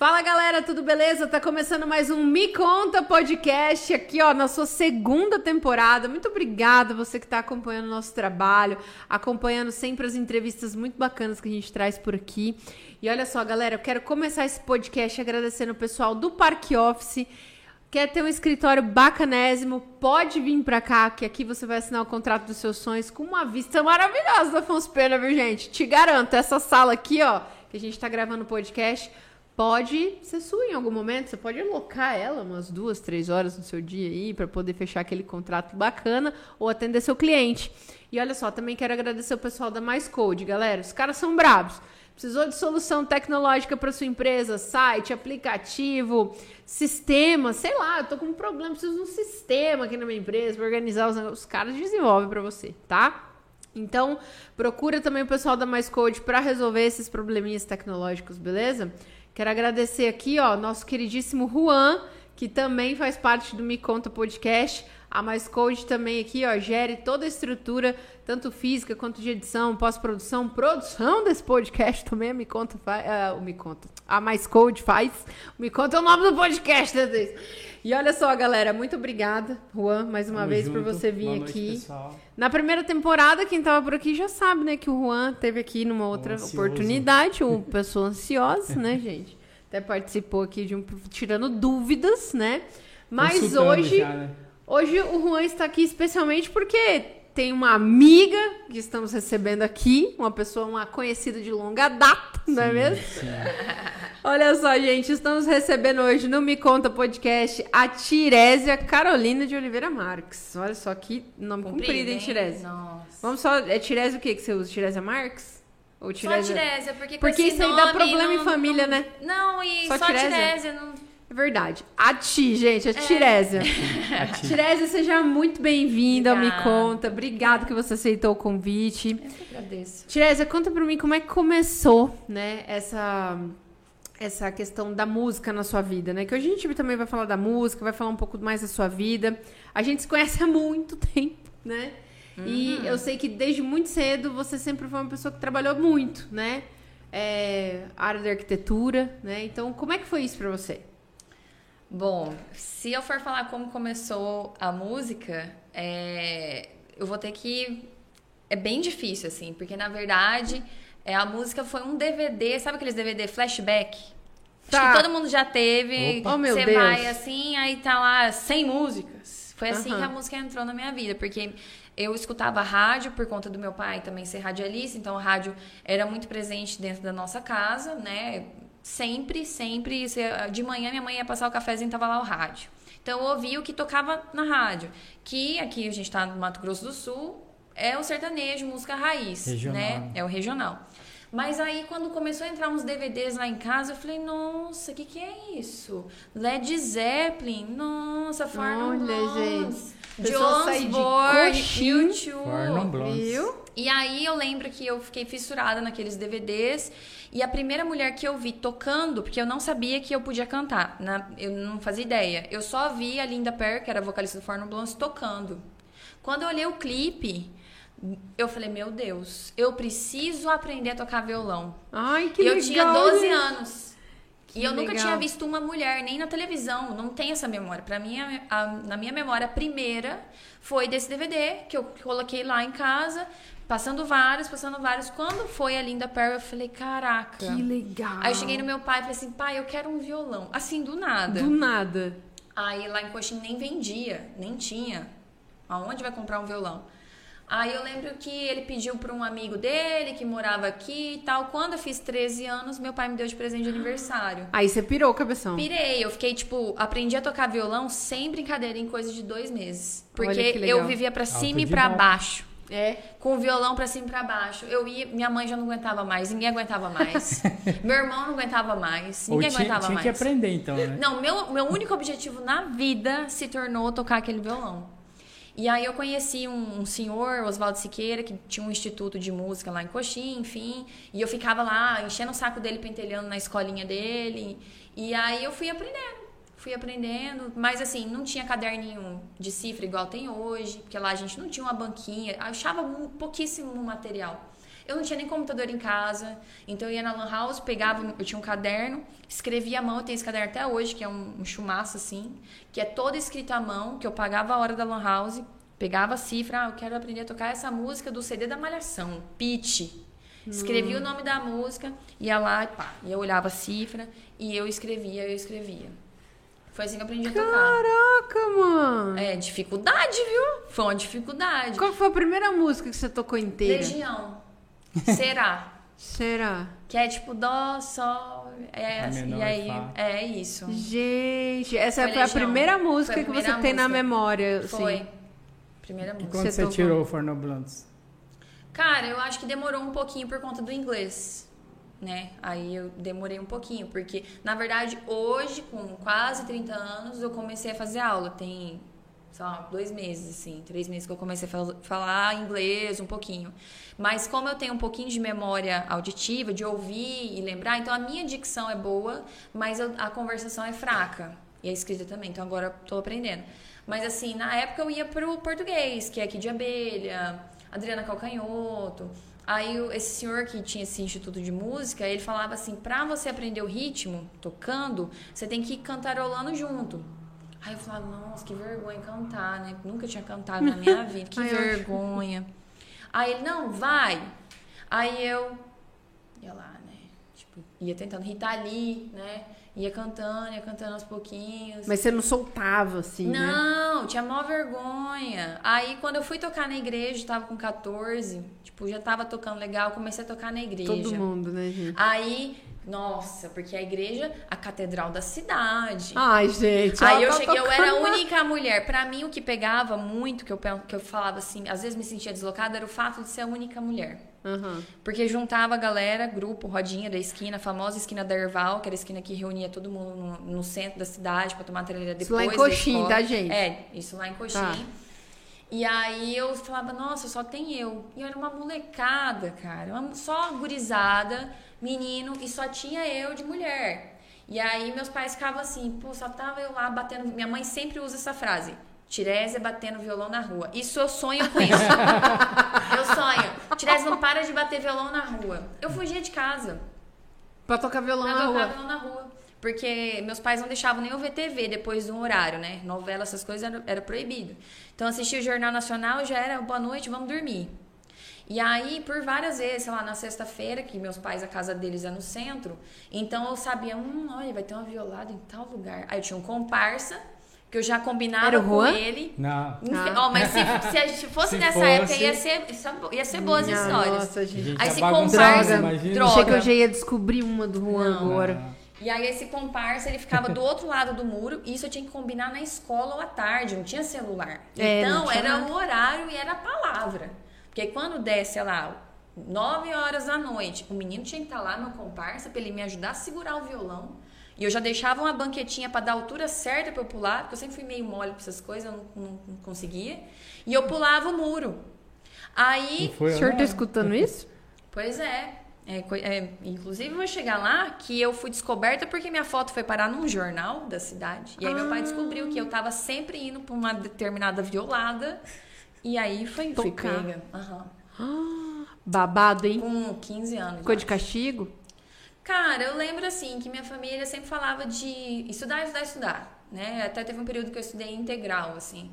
Fala galera, tudo beleza? Tá começando mais um Me Conta Podcast aqui, ó, na sua segunda temporada. Muito obrigada você que tá acompanhando o nosso trabalho, acompanhando sempre as entrevistas muito bacanas que a gente traz por aqui. E olha só, galera, eu quero começar esse podcast agradecendo o pessoal do Parque Office. Quer ter um escritório bacanésimo? Pode vir pra cá, que aqui você vai assinar o contrato dos seus sonhos com uma vista maravilhosa da Afonso Pena, viu, gente? Te garanto, essa sala aqui, ó, que a gente tá gravando o podcast pode ser sua em algum momento. Você pode alocar ela umas duas, três horas no seu dia aí para poder fechar aquele contrato bacana ou atender seu cliente. E olha só, também quero agradecer o pessoal da Mais Code, galera. Os caras são bravos. Precisou de solução tecnológica para sua empresa, site, aplicativo, sistema, sei lá, eu tô com um problema, preciso de um sistema aqui na minha empresa para organizar os negócios. Os caras desenvolvem para você, tá? Então, procura também o pessoal da Mais Code para resolver esses probleminhas tecnológicos, beleza? Quero agradecer aqui, ó, nosso queridíssimo Juan, que também faz parte do Me Conta Podcast. A Mais Code também aqui, ó, gere toda a estrutura, tanto física quanto de edição, pós-produção, produção desse podcast também. Me Conta faz. Uh, o Me Conta. A Mais Code faz. Me Conta é o nome do podcast, né? E olha só, galera, muito obrigada, Juan, mais uma Tamo vez junto. por você vir Boa aqui. Noite, Na primeira temporada, quem tava por aqui já sabe, né, que o Juan teve aqui numa outra oportunidade, uma pessoa ansiosa, né, gente? Até participou aqui de um tirando dúvidas, né? Mas hoje, já, né? Hoje o Juan está aqui especialmente porque tem uma amiga que estamos recebendo aqui, uma pessoa, uma conhecida de longa data, sim, não é mesmo? Sim. Olha só, gente, estamos recebendo hoje no Me Conta Podcast a Tirésia Carolina de Oliveira Marques. Olha só que nome comprido, comprido hein, Tirésia? Nossa. Vamos só, é Tirésia o que que você usa? Tirésia Marques? Ou Tirésia? Só Tirésia, porque Porque isso aí dá problema não, em família, não, né? Não, e só, só Tirésia, Tirésia não... É verdade. A Ti, gente, a é. Tirésia. a Tirésia, seja muito bem-vinda ao Me Conta. Obrigada que você aceitou o convite. Eu que agradeço. Tirésia, conta pra mim como é que começou, né, essa essa questão da música na sua vida, né? Que hoje a gente também vai falar da música, vai falar um pouco mais da sua vida. A gente se conhece há muito tempo, né? Uhum. E eu sei que desde muito cedo você sempre foi uma pessoa que trabalhou muito, né? É, área de arquitetura, né? Então, como é que foi isso para você? Bom, se eu for falar como começou a música, é, eu vou ter que. É bem difícil, assim, porque na verdade é, a música foi um DVD, sabe aqueles DVD flashback? Tá. Acho que todo mundo já teve. Opa. Oh, meu Você Deus. vai assim, aí tá lá 100 músicas. Foi assim uhum. que a música entrou na minha vida, porque eu escutava rádio por conta do meu pai também ser radialista, então a rádio era muito presente dentro da nossa casa, né? Sempre, sempre. De manhã minha mãe ia passar o cafezinho e tava lá o rádio. Então eu ouvia o que tocava na rádio. Que aqui a gente está no Mato Grosso do Sul, é o sertanejo, música raiz, regional. né? É o regional. Mas aí, quando começou a entrar uns DVDs lá em casa, eu falei, nossa, o que, que é isso? Led Zeppelin, nossa, Farnham Blondes, John Osborne, U2, viu? E aí, eu lembro que eu fiquei fissurada naqueles DVDs. E a primeira mulher que eu vi tocando, porque eu não sabia que eu podia cantar, na, eu não fazia ideia. Eu só vi a Linda Perry, que era vocalista do Farnham Blondes, tocando. Quando eu olhei o clipe, eu falei, meu Deus, eu preciso aprender a tocar violão. Ai, que e legal. Eu tinha 12 anos. Que e eu legal. nunca tinha visto uma mulher, nem na televisão, não tem essa memória. Para mim, a, a, na minha memória, a primeira foi desse DVD que eu coloquei lá em casa, passando vários, passando vários. Quando foi a Linda Perry, eu falei, caraca. Que legal. Aí eu cheguei no meu pai e falei assim, pai, eu quero um violão. Assim, do nada. Do nada. Aí lá em Coxim nem vendia, nem tinha. Aonde vai comprar um violão? Aí eu lembro que ele pediu para um amigo dele que morava aqui e tal. Quando eu fiz 13 anos, meu pai me deu de presente de aniversário. Aí você pirou, cabeção? Pirei. Eu fiquei, tipo, aprendi a tocar violão sem brincadeira em coisa de dois meses. Porque eu vivia para cima e para baixo. É, com o violão para cima e pra baixo. Eu ia, minha mãe já não aguentava mais, ninguém aguentava mais. meu irmão não aguentava mais, ninguém Ou tinha, aguentava tinha mais. Tinha que aprender então, né? Não, meu, meu único objetivo na vida se tornou tocar aquele violão. E aí eu conheci um, um senhor, Oswaldo Siqueira, que tinha um instituto de música lá em Coxim, enfim. E eu ficava lá enchendo o saco dele, pentelhando na escolinha dele. E aí eu fui aprendendo. fui aprendendo, mas assim, não tinha caderninho de cifra igual tem hoje, porque lá a gente não tinha uma banquinha, achava pouquíssimo material. Eu não tinha nem computador em casa, então eu ia na Lan House, pegava, eu tinha um caderno, escrevia à mão, eu tenho esse caderno até hoje, que é um, um chumaço assim, que é todo escrito à mão, que eu pagava a hora da Lan House, pegava a cifra, ah, eu quero aprender a tocar essa música do CD da Malhação, Pitch. Escrevia hum. o nome da música, ia lá, pá, e eu olhava a cifra, e eu escrevia, eu escrevia. Foi assim que eu aprendi a tocar. Caraca, mano! É, dificuldade, viu? Foi uma dificuldade. Qual foi a primeira música que você tocou inteira? Legião. Será? Será? Que é tipo dó, sol, é, assim, e aí é isso. Gente, essa foi, foi a primeira música a primeira que você música. tem na memória. Foi. Assim. Primeira música. E quando você, você tirou o Forno Blunts? Cara, eu acho que demorou um pouquinho por conta do inglês. Né? Aí eu demorei um pouquinho, porque na verdade hoje, com quase 30 anos, eu comecei a fazer aula. Tem sei lá, dois meses, assim, três meses que eu comecei a falar inglês um pouquinho. Mas como eu tenho um pouquinho de memória auditiva, de ouvir e lembrar, então a minha dicção é boa, mas a conversação é fraca. E a escrita também, então agora estou aprendendo. Mas assim, na época eu ia pro português, que é aqui de abelha, Adriana Calcanhoto. Aí esse senhor que tinha esse instituto de música, ele falava assim, pra você aprender o ritmo, tocando, você tem que ir cantarolando junto. Aí eu falava, nossa, que vergonha cantar, né? Nunca tinha cantado na minha vida, que vergonha. Aí ele, não, vai. Aí eu ia lá, né? Tipo, ia tentando ali, né? Ia cantando, ia cantando aos pouquinhos. Mas você não soltava, assim, né? Não, né? tinha mó vergonha. Aí, quando eu fui tocar na igreja, tava com 14, tipo, já tava tocando legal, comecei a tocar na igreja. Todo mundo, né, gente? Aí, nossa, porque a igreja, a catedral da cidade. Ai, gente. Aí eu tá cheguei, eu era a única mulher. Para mim, o que pegava muito, que eu, que eu falava assim, às vezes me sentia deslocada, era o fato de ser a única mulher. Uhum. Porque juntava a galera, grupo, rodinha da esquina, a famosa esquina da Erval, que era a esquina que reunia todo mundo no, no centro da cidade para tomar trilha depois. Isso lá em Coxim, tá, gente? É, isso lá em Coxim. Tá. E aí eu falava, nossa, só tem eu. E eu era uma molecada, cara, uma, só gurizada menino e só tinha eu de mulher. E aí meus pais ficavam assim, pô, só tava eu lá batendo. Minha mãe sempre usa essa frase. Tirésia batendo violão na rua. Isso eu sonho com isso. eu sonho. Tirésia não para de bater violão na rua. Eu fugia de casa. Pra tocar violão pra na tocar rua. violão na rua. Porque meus pais não deixavam nem eu ver TV depois do horário, né? Novela, essas coisas era, era proibido. Então assistir o Jornal Nacional já era boa noite, vamos dormir. E aí, por várias vezes, sei lá, na sexta-feira, que meus pais, a casa deles é no centro, então eu sabia, hum, olha, vai ter uma violada em tal lugar. Aí eu tinha um comparsa, que eu já combinava com ele. Não. Ah. Oh, mas se, se a gente fosse se nessa fosse... época, ia ser, ia ser boas não, histórias. Nossa, gente. Aí esse comparsa. Droga, droga. Achei que eu já ia descobrir uma do Juan não, agora. Não. E aí esse comparsa, ele ficava do outro lado do muro, e isso eu tinha que combinar na escola ou à tarde, não tinha celular. É, então, tinha era o horário e era a palavra. Porque quando desce lá, 9 horas da noite, o menino tinha que estar lá no comparsa para ele me ajudar a segurar o violão. E eu já deixava uma banquetinha para dar a altura certa para eu pular, porque eu sempre fui meio mole para essas coisas, eu não, não, não, conseguia. E eu pulava o muro. Aí. o senhor tá escutando isso? Pois é. É, é, inclusive, vou chegar lá que eu fui descoberta porque minha foto foi parar num jornal da cidade. E aí, ah. meu pai descobriu que eu tava sempre indo para uma determinada violada e aí foi, fui pega. Babado, hein? Com 15 anos. Ficou de castigo? Cara, eu lembro assim que minha família sempre falava de estudar, estudar, estudar. Né? Até teve um período que eu estudei integral, assim.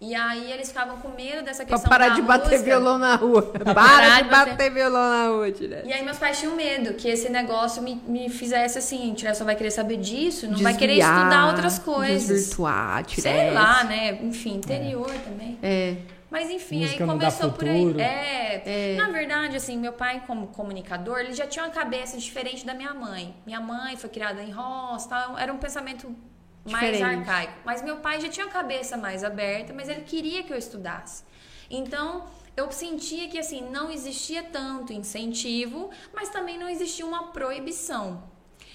E aí eles ficavam com medo dessa questão pra parar de bater música. violão na rua. Para, para de bater, bater violão na rua, direto. E aí meus pais tinham medo que esse negócio me, me fizesse assim, Tiré só vai querer saber disso, não Desviar, vai querer estudar outras coisas. Desvirtuar, Tiré. Sei lá, né? Enfim, interior é. também. É. Mas enfim, Música aí começou por aí. É, é, Na verdade, assim, meu pai, como comunicador, ele já tinha uma cabeça diferente da minha mãe. Minha mãe foi criada em roça, tal, era um pensamento mais arcaico. Mas meu pai já tinha a cabeça mais aberta, mas ele queria que eu estudasse. Então, eu sentia que assim, não existia tanto incentivo, mas também não existia uma proibição.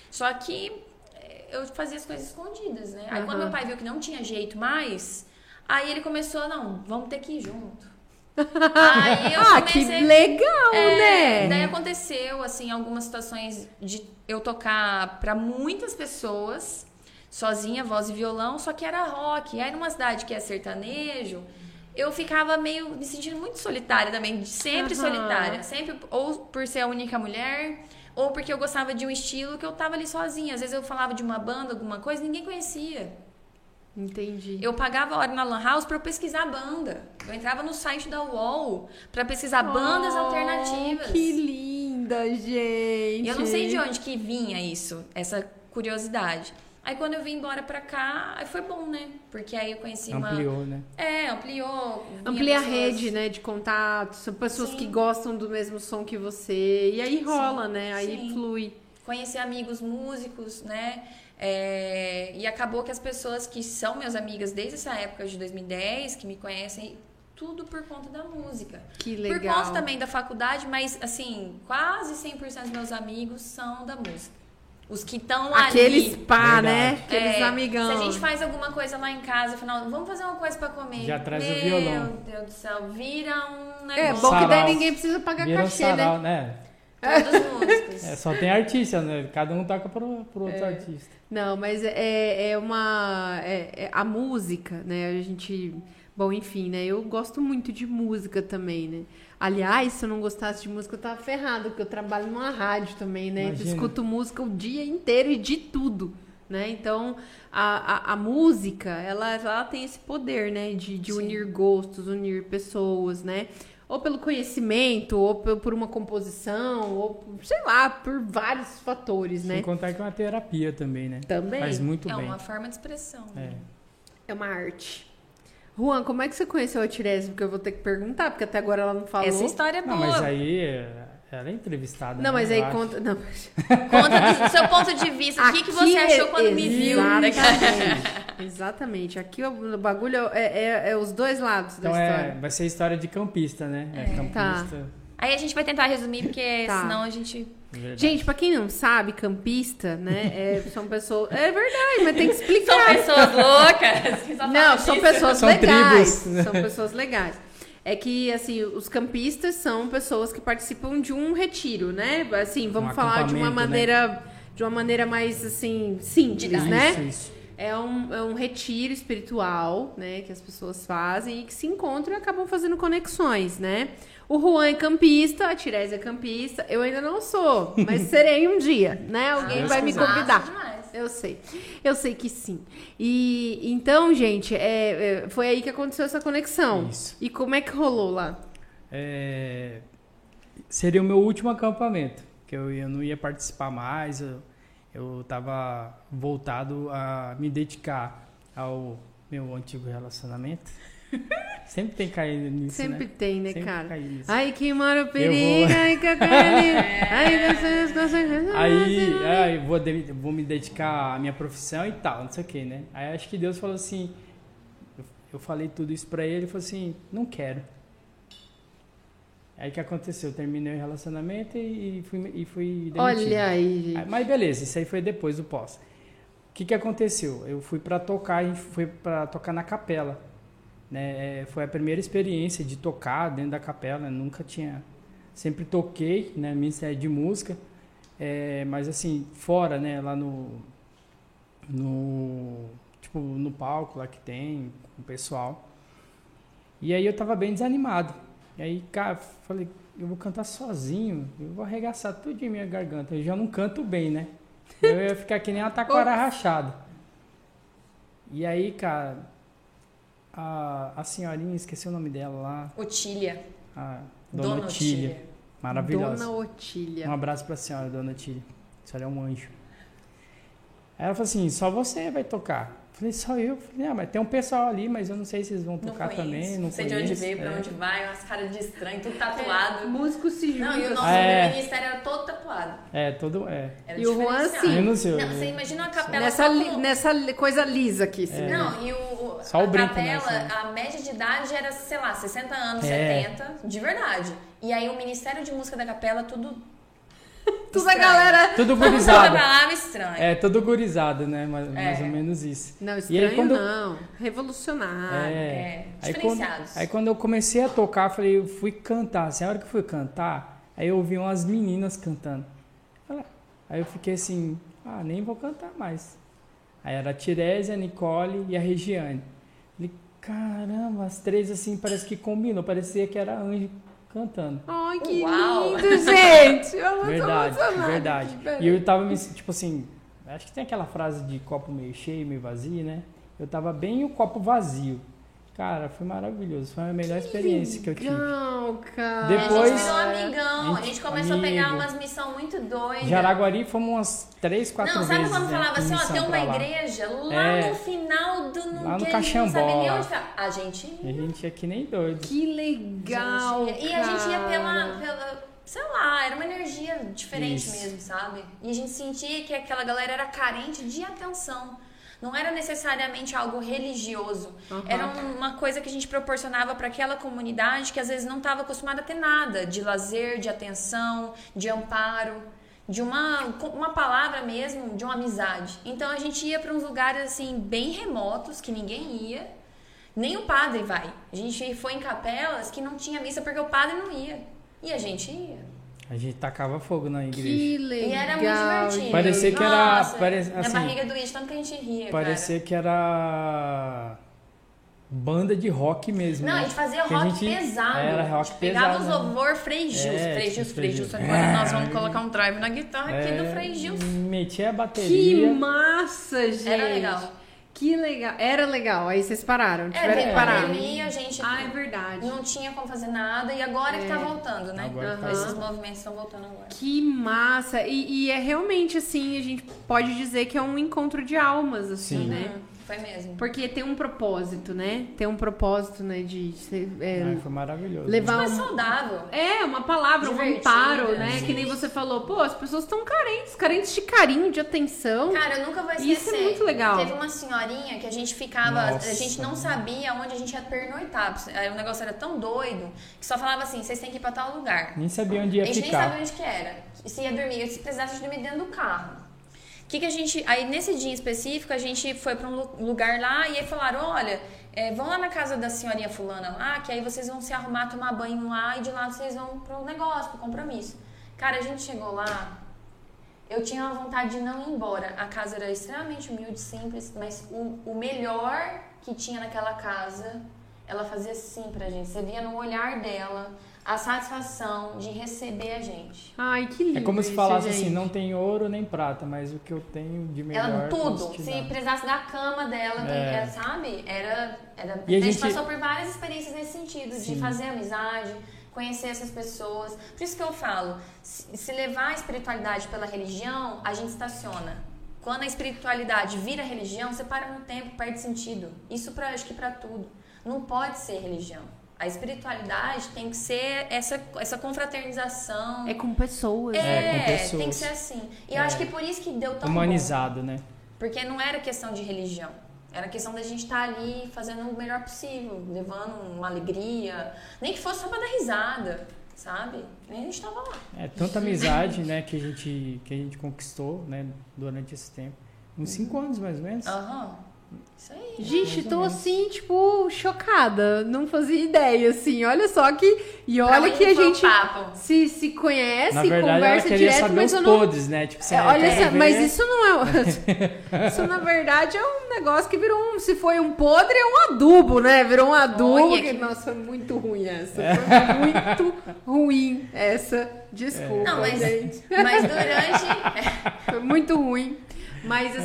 Só que eh, eu fazia as coisas escondidas, né? Aí uhum. quando meu pai viu que não tinha jeito mais, aí ele começou, não, vamos ter que ir junto. Aí eu ah, comecei, que legal, é, né? Daí aconteceu, assim, algumas situações de eu tocar para muitas pessoas sozinha, voz e violão, só que era rock. E aí numa cidade que é sertanejo, eu ficava meio me sentindo muito solitária também, sempre uhum. solitária, sempre ou por ser a única mulher, ou porque eu gostava de um estilo que eu tava ali sozinha. Às vezes eu falava de uma banda, alguma coisa, ninguém conhecia. Entendi. Eu pagava hora na Lan House para pesquisar banda. Eu entrava no site da UOL para pesquisar oh, bandas alternativas. Que linda, gente. Eu não sei de onde que vinha isso, essa curiosidade. Aí quando eu vim embora pra cá, aí foi bom, né? Porque aí eu conheci ampliou, uma. Ampliou, né? É, ampliou. Amplia pessoas... a rede, né, de contatos. São pessoas Sim. que gostam do mesmo som que você. E aí rola, Sim. né? Aí Sim. flui. Conheci amigos músicos, né? É, e acabou que as pessoas que são minhas amigas desde essa época de 2010, que me conhecem, tudo por conta da música. Que legal. Por conta também da faculdade, mas assim, quase 100% dos meus amigos são da música. Os que estão ali. Aqueles pá, né? Aqueles é, amigão. Se a gente faz alguma coisa lá em casa, afinal, vamos fazer uma coisa pra comer. Já traz Meu o violão. Meu Deus do céu, vira um negócio. É, bom sarau. que daí ninguém precisa pagar vira cachê, um sarau, né? né? Todos músicos. É, só tem artista, né? Cada um toca pro, pro outro é. artista. Não, mas é, é uma. É, é, a música, né? A gente. Bom, enfim, né? Eu gosto muito de música também, né? Aliás, se eu não gostasse de música, eu tava ferrado, porque eu trabalho numa rádio também, né? Imagina. escuto música o dia inteiro e de tudo. Né? Então, a, a, a música, ela, ela tem esse poder, né? De, de unir gostos, unir pessoas, né? ou pelo conhecimento, ou por uma composição, ou sei lá, por vários fatores, né? Sem contar que é uma terapia também, né? Também. Faz muito é bem. É uma forma de expressão. É. é uma arte. Juan, como é que você conheceu a Tirese? Porque eu vou ter que perguntar, porque até agora ela não falou. Essa história é boa. Não, mas aí ela é entrevistada. Não, né? mas aí conta. Não, mas... conta do seu ponto de vista. o que, que você achou quando me viu? Exatamente. Exatamente. Aqui o bagulho é, é, é, os dois lados então da é, história. vai ser a história de campista, né? É, campista. Tá. Aí a gente vai tentar resumir, porque tá. senão a gente. Verdade. Gente, pra quem não sabe, campista, né? É, são pessoas. É verdade, mas tem que explicar. São pessoas loucas. Não, são disso. pessoas são legais. Tribos. São pessoas legais. É que, assim, os campistas são pessoas que participam de um retiro, né? Assim, vamos um falar de uma né? maneira. De uma maneira mais, assim, simples, né? Isso, isso. É um, é um retiro espiritual, né? Que as pessoas fazem e que se encontram e acabam fazendo conexões, né? O Juan é campista, a Tirese é campista. Eu ainda não sou, mas serei um dia, né? Alguém Ah, vai me convidar. Demais. Eu sei. Eu sei que sim. E então, gente, é, é, foi aí que aconteceu essa conexão. Isso. E como é que rolou lá? É, seria o meu último acampamento, que eu, eu não ia participar mais, eu, eu tava voltado a me dedicar ao meu antigo relacionamento. Sempre tem caído nisso, Sempre né? tem, né, Sempre cara? cai nisso. Ai, que mora o vou- perigo, ai, que vocês conseguem. Aí, aí vou, de- vou me dedicar à minha profissão e tal, não sei o que, né? Aí acho que Deus falou assim, eu, eu falei tudo isso pra ele, ele falou assim, não quero. Aí que aconteceu? Eu terminei o relacionamento e, e fui, e fui demitido. Olha aí, gente. Mas beleza, isso aí foi depois do pós. O que, que aconteceu? Eu fui pra tocar, a gente foi pra tocar na capela. Né? É, Foi a primeira experiência de tocar dentro da capela. Nunca tinha. Sempre toquei, né? Ministério de música. É, mas assim, fora, né? Lá no. No. Tipo, no palco lá que tem, com o pessoal. E aí eu tava bem desanimado. E aí, cara, falei, eu vou cantar sozinho, eu vou arregaçar tudo em minha garganta. Eu já não canto bem, né? Eu ia ficar que nem uma taquara rachada. E aí, cara, a, a senhorinha, esqueci o nome dela lá, Otília. a Dona, Dona Otília. Otília. Maravilhosa. Dona Otília. Um abraço pra senhora, Dona Otília. A senhora é um anjo. Aí ela falou assim, só você vai tocar. Falei, só eu. Falei, ah, mas tem um pessoal ali, mas eu não sei se eles vão Não tocar conheço. também. Não Não sei de onde veio, pra É. onde vai, umas caras de estranho, tudo tatuado. Músico se junta. Não, e o nosso É. ministério era todo tatuado. É, todo. É. Era E o Juan, sim. Eu não. Não, eu- você imagina uma capela Nessa, li- com- nessa coisa lisa aqui. assim. É. Não, e o, Só a o brinco, né, capela, assim. a média de idade era, sei lá, 60 anos, É. 70, de verdade. E aí o Ministério de Música da Capela, tudo. Toda a galera. Tudo gurizado. palavra estranha. É, todo gurizado, né? Mais, mais É. ou menos isso. Não, estranho aí, quando- não. Revolucionário. É. É, Aí quando, aí quando eu comecei a tocar, falei, eu fui cantar. Assim, a hora que eu fui cantar, aí eu ouvi umas meninas cantando. Aí eu fiquei assim, ah, nem vou cantar mais. Aí era a Tirésia, a Nicole e a Regiane. Falei, caramba, as três assim parece que combinam, parecia que era anjo cantando. Ai, que Uau. lindo, gente! Eu Verdade, verdade. E eu tava me, tipo assim, acho que tem aquela frase de copo meio cheio, meio vazio, né? Eu tava bem o copo vazio. Cara, foi maravilhoso. Foi a melhor experiência que eu tive. Legal, cara. E a Depois- gente virou amigão, a gente- gente começou a pegar amigo. umas missões muito doidas. Jaraguari fomos umas três, quatro Não, vezes. sabe quando né, falava assim, ó, tem uma lá. igreja lá É. no final do... No, Lá no que a gente não Caxambó, sabe nem lá. onde fica. A gente ia. E a gente é que nem doido. Que legal, Gente, e a gente ia pela, pela. Sei lá, era uma energia diferente Isso. mesmo, sabe? E a gente sentia que aquela galera era carente de atenção. Não era necessariamente algo religioso. Aham. Era um- uma coisa que a gente proporcionava para aquela comunidade que às vezes não estava acostumada a ter nada de lazer, de atenção, de amparo, de uma, uma palavra mesmo, de uma amizade. Então a gente ia para uns lugares assim bem remotos que ninguém ia. Nem o padre vai. A gente foi em capelas que não tinha missa porque o padre não ia. E a gente ia. A gente tacava fogo na igreja. Que legal. E era muito divertido. Parecia que era- Nossa, pare- assim, barriga doía tanto que a gente ria, Parecia que era banda de rock mesmo. Não, né? a gente fazia Que a rock gente- pesado. Era rock pegava pesado. os né? louvor Frei. É, Frei tipo, Gils, Frei Frei Gils. Gils. Agora nós vamos colocar um drive na guitarra aqui É, do Frei Gils. Metia a Que bateria. massa, gente. Era legal. Que legal. Era legal. Aí vocês pararam. É, Tiveram veio que a parar. pandemia, a gente Ah, é verdade. não tinha como fazer nada e agora que tá É. voltando, né? Agora tá Esses movimentos estão voltando agora. Que massa! E, e é realmente assim, a gente pode dizer que é um encontro de almas, assim, Sim. né? Hum, foi mesmo. Porque tem um propósito, né? Tem um propósito, né? De ser, é, Ai, foi maravilhoso. levar Mais um, saudável. É, uma palavra, um amparo, né? sim. Que nem você falou, pô, as pessoas estão carentes, carentes de carinho, de atenção. Cara, eu nunca vou esquecer. Isso é muito legal. Teve uma senhorinha que a gente ficava, Nossa. a gente não sabia onde a gente ia pernoitar. O negócio era tão doido que só falava assim: vocês têm que ir pra tal lugar. Nem sabia onde A ia gente nem ficar. sabia onde que era. E se ia dormir, se precisasse dormir dentro do carro. Que que a gente, aí nesse dia em específico, a gente foi pra um lu- lugar lá e aí falaram: olha, é, vão lá na casa da senhorinha fulana lá, que aí vocês vão se arrumar, tomar banho lá e de lá vocês vão pro negócio, pro compromisso. Cara, a gente chegou lá, eu tinha uma vontade de não ir embora. A casa era extremamente humilde, simples, mas o, o melhor que tinha naquela casa, ela fazia assim pra gente. Você via no olhar dela a satisfação de receber a gente. Ai, que lindo. É como se falasse gente. assim, não tem ouro nem prata, mas o que eu tenho de melhor Ela tudo. posso te Se dar. precisasse da cama dela, É. sabe? Era. era E a a gente gente- passou por várias experiências nesse sentido, Sim. de fazer amizade, conhecer essas pessoas. Por isso que eu falo, se, se levar a espiritualidade pela religião, a gente estaciona. Quando a espiritualidade vira religião, você para no tempo, perde sentido. Isso pra, acho que para tudo. Não pode ser religião. A espiritualidade tem que ser essa, essa confraternização. É com pessoas. É, com pessoas. tem que ser assim. E eu É. acho que por isso que deu tão bom. Humanizado, né? Porque não era questão de religião. Era questão da gente estar ali fazendo o melhor possível, levando uma alegria. Nem que fosse só pra dar risada, sabe? Nem a gente tava lá. É tanta amizade, né, que a gente que a gente conquistou, né, durante esse tempo. Uns cinco anos mais ou menos. Aham. Isso aí. Gente, Mais ou tô assim, tipo, chocada. Não fazia ideia, assim. Olha só que. E olha que a gente papo? se, se conhece, Na verdade, ela conversa queria direto, saber mas os eu não. podres, né? Tipo, É, olha só, ver- mas isso não é. isso, na verdade, é um negócio que virou um. Se foi um podre, é um adubo, né? Virou um adubo. Olha que- Nossa, foi muito ruim essa. Foi muito ruim essa. Desculpa, Não, mas, gente. mas durante. Foi muito ruim. Mas É.